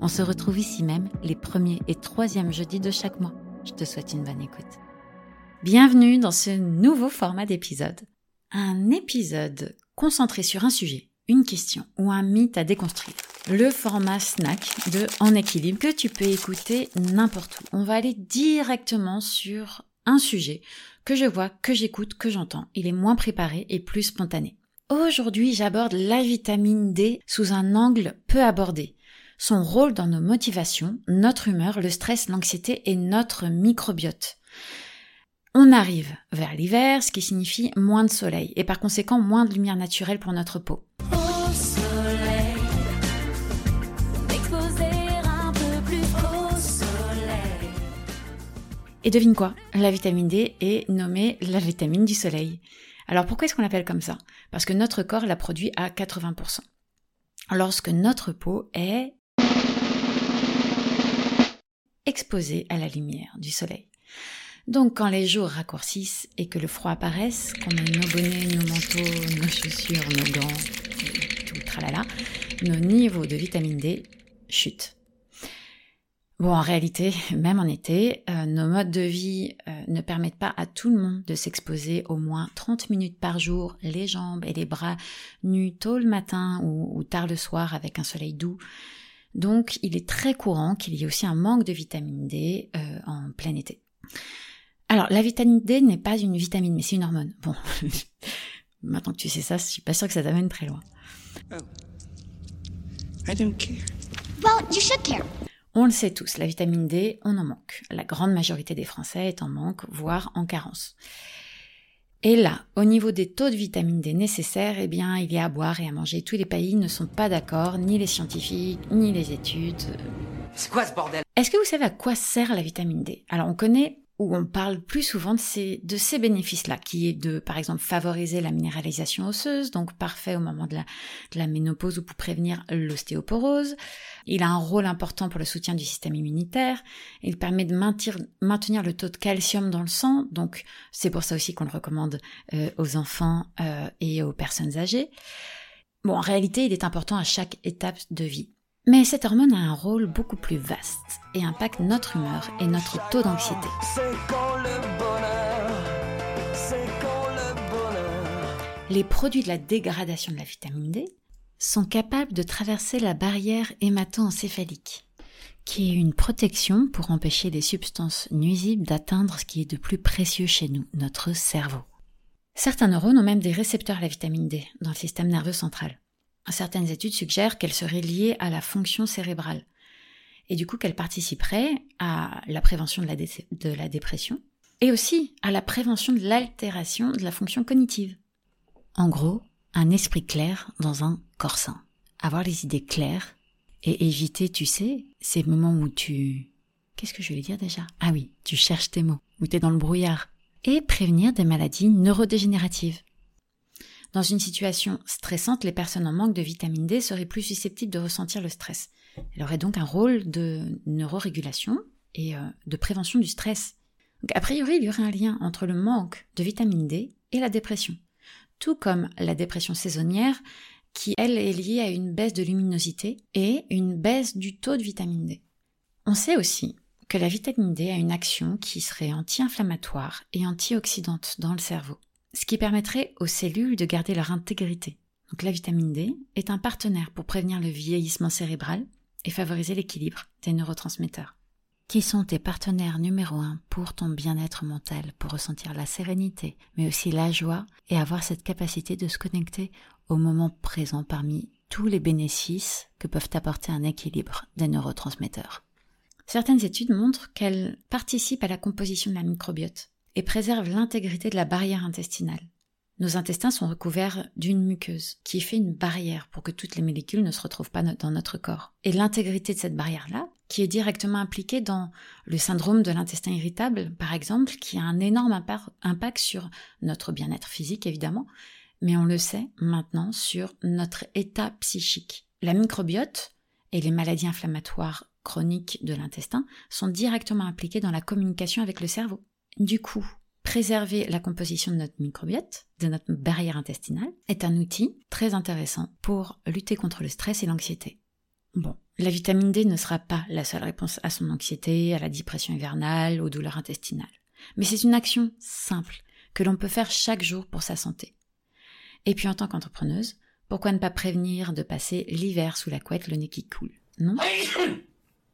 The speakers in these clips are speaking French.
On se retrouve ici même les premiers et troisièmes jeudis de chaque mois. Je te souhaite une bonne écoute. Bienvenue dans ce nouveau format d'épisode. Un épisode concentré sur un sujet, une question ou un mythe à déconstruire. Le format snack de En équilibre que tu peux écouter n'importe où. On va aller directement sur un sujet que je vois, que j'écoute, que j'entends. Il est moins préparé et plus spontané. Aujourd'hui, j'aborde la vitamine D sous un angle peu abordé son rôle dans nos motivations, notre humeur, le stress, l'anxiété et notre microbiote. On arrive vers l'hiver, ce qui signifie moins de soleil et par conséquent moins de lumière naturelle pour notre peau. Et devine quoi? La vitamine D est nommée la vitamine du soleil. Alors pourquoi est-ce qu'on l'appelle comme ça? Parce que notre corps la produit à 80%. Lorsque notre peau est exposé à la lumière du soleil. Donc quand les jours raccourcissent et que le froid apparaisse, qu'on met nos bonnets, nos manteaux, nos chaussures, nos gants, tout tralala, nos niveaux de vitamine D chutent. Bon, en réalité, même en été, euh, nos modes de vie euh, ne permettent pas à tout le monde de s'exposer au moins 30 minutes par jour, les jambes et les bras nus tôt le matin ou tard le soir avec un soleil doux. Donc il est très courant qu'il y ait aussi un manque de vitamine D euh, en plein été. Alors la vitamine D n'est pas une vitamine, mais c'est une hormone. Bon, maintenant que tu sais ça, je suis pas sûre que ça t'amène très loin. Oh. I don't care. Well, you should care. On le sait tous, la vitamine D, on en manque. La grande majorité des Français est en manque, voire en carence. Et là, au niveau des taux de vitamine D nécessaires, eh bien, il y a à boire et à manger. Tous les pays ne sont pas d'accord, ni les scientifiques, ni les études. C'est quoi ce bordel? Est-ce que vous savez à quoi sert la vitamine D? Alors, on connaît où on parle plus souvent de ces, de ces bénéfices-là, qui est de, par exemple, favoriser la minéralisation osseuse, donc parfait au moment de la, de la ménopause ou pour prévenir l'ostéoporose. Il a un rôle important pour le soutien du système immunitaire. Il permet de maintenir, maintenir le taux de calcium dans le sang, donc c'est pour ça aussi qu'on le recommande euh, aux enfants euh, et aux personnes âgées. Bon, en réalité, il est important à chaque étape de vie. Mais cette hormone a un rôle beaucoup plus vaste et impacte notre humeur et notre taux d'anxiété. Les produits de la dégradation de la vitamine D sont capables de traverser la barrière hémato-encéphalique, qui est une protection pour empêcher les substances nuisibles d'atteindre ce qui est de plus précieux chez nous, notre cerveau. Certains neurones ont même des récepteurs à la vitamine D dans le système nerveux central certaines études suggèrent qu'elle serait liée à la fonction cérébrale et du coup qu'elle participerait à la prévention de la, dépression et aussi à la prévention de l'altération de la fonction cognitive. En gros, un esprit clair dans un corps sain. Avoir les idées claires et éviter, tu sais, ces moments où tu... Qu'est-ce que je vais dire déjà? Ah oui, tu cherches tes mots, où tu es dans le brouillard. Et prévenir des maladies neurodégénératives. Dans une situation stressante, les personnes en manque de vitamine D seraient plus susceptibles de ressentir le stress. Elle aurait donc un rôle de neurorégulation et euh, de prévention du stress. a priori, il y aurait un lien entre le manque de vitamine D et la dépression. Tout comme la dépression saisonnière, qui, elle, est liée à une baisse de luminosité et une baisse du taux de vitamine D. On sait aussi que la vitamine D a une action qui serait anti-inflammatoire et antioxydante dans le cerveau ce qui permettrait aux cellules de garder leur intégrité. Donc la vitamine D est un partenaire pour prévenir le vieillissement cérébral et favoriser l'équilibre des neurotransmetteurs. Qui sont tes partenaires numéro un pour ton bien-être mental, pour ressentir la sérénité, mais aussi la joie et avoir cette capacité de se connecter au moment présent parmi tous les bénéfices que peuvent apporter un équilibre des neurotransmetteurs? Certaines études montrent qu'elles participent à la composition de la microbiote, et préserve l'intégrité de la barrière intestinale. Nos intestins sont recouverts d'une muqueuse qui fait une barrière pour que toutes les molécules ne se retrouvent pas dans notre corps. Et l'intégrité de cette barrière-là qui est directement impliqué dans le syndrome de l'intestin irritable, par exemple, qui a un énorme impact sur notre bien-être physique, évidemment, mais on le sait maintenant sur notre état psychique. La microbiote et les maladies inflammatoires chroniques de l'intestin sont directement impliquées dans la communication avec le cerveau. Du coup, préserver la composition de notre microbiote, de notre barrière intestinale, est un outil très intéressant pour lutter contre le stress et l'anxiété. Bon, la vitamine D ne sera pas la seule réponse à son anxiété, à la dépression hivernale, aux douleurs intestinales. Mais c'est une action simple que l'on peut faire chaque jour pour sa santé. Et puis en tant qu'entrepreneuse, pourquoi ne pas prévenir de passer l'hiver sous la couette le nez qui coule? Non?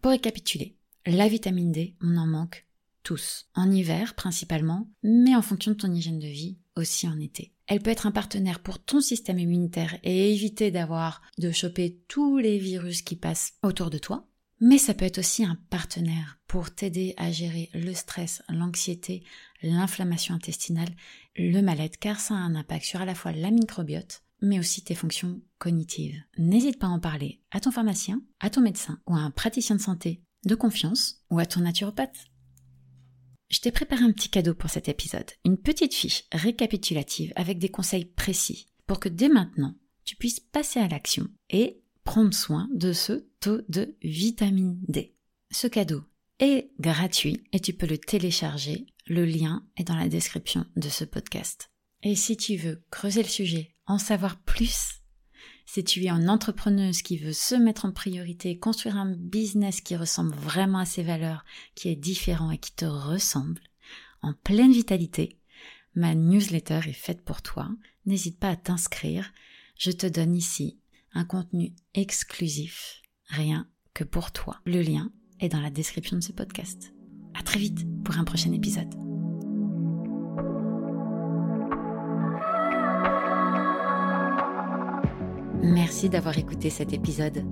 Pour récapituler, la vitamine D, on en manque tous. En hiver principalement, mais en fonction de ton hygiène de vie aussi en été. Elle peut être un partenaire pour ton système immunitaire et éviter d'avoir de choper tous les virus qui passent autour de toi. Mais ça peut être aussi un partenaire pour t'aider à gérer le stress, l'anxiété, l'inflammation intestinale, le mal-être, car ça a un impact sur à la fois la microbiote, mais aussi tes fonctions cognitives. N'hésite pas à en parler à ton pharmacien, à ton médecin ou à un praticien de santé de confiance ou à ton naturopathe. Je t'ai préparé un petit cadeau pour cet épisode, une petite fiche récapitulative avec des conseils précis pour que dès maintenant, tu puisses passer à l'action et prendre soin de ce taux de vitamine D. Ce cadeau est gratuit et tu peux le télécharger. Le lien est dans la description de ce podcast. Et si tu veux creuser le sujet, en savoir plus, si tu es une entrepreneuse qui veut se mettre en priorité, construire un business qui ressemble vraiment à ses valeurs, qui est différent et qui te ressemble, en pleine vitalité, ma newsletter est faite pour toi. N'hésite pas à t'inscrire. Je te donne ici un contenu exclusif, rien que pour toi. Le lien est dans la description de ce podcast. À très vite pour un prochain épisode. Merci d'avoir écouté cet épisode.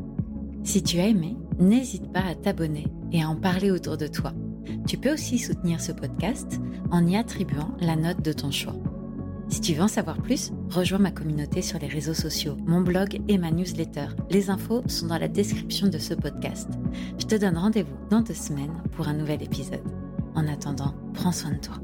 Si tu as aimé, n'hésite pas à t'abonner et à en parler autour de toi. Tu peux aussi soutenir ce podcast en y attribuant la note de ton choix. Si tu veux en savoir plus, rejoins ma communauté sur les réseaux sociaux, mon blog et ma newsletter. Les infos sont dans la description de ce podcast. Je te donne rendez-vous dans deux semaines pour un nouvel épisode. En attendant, prends soin de toi.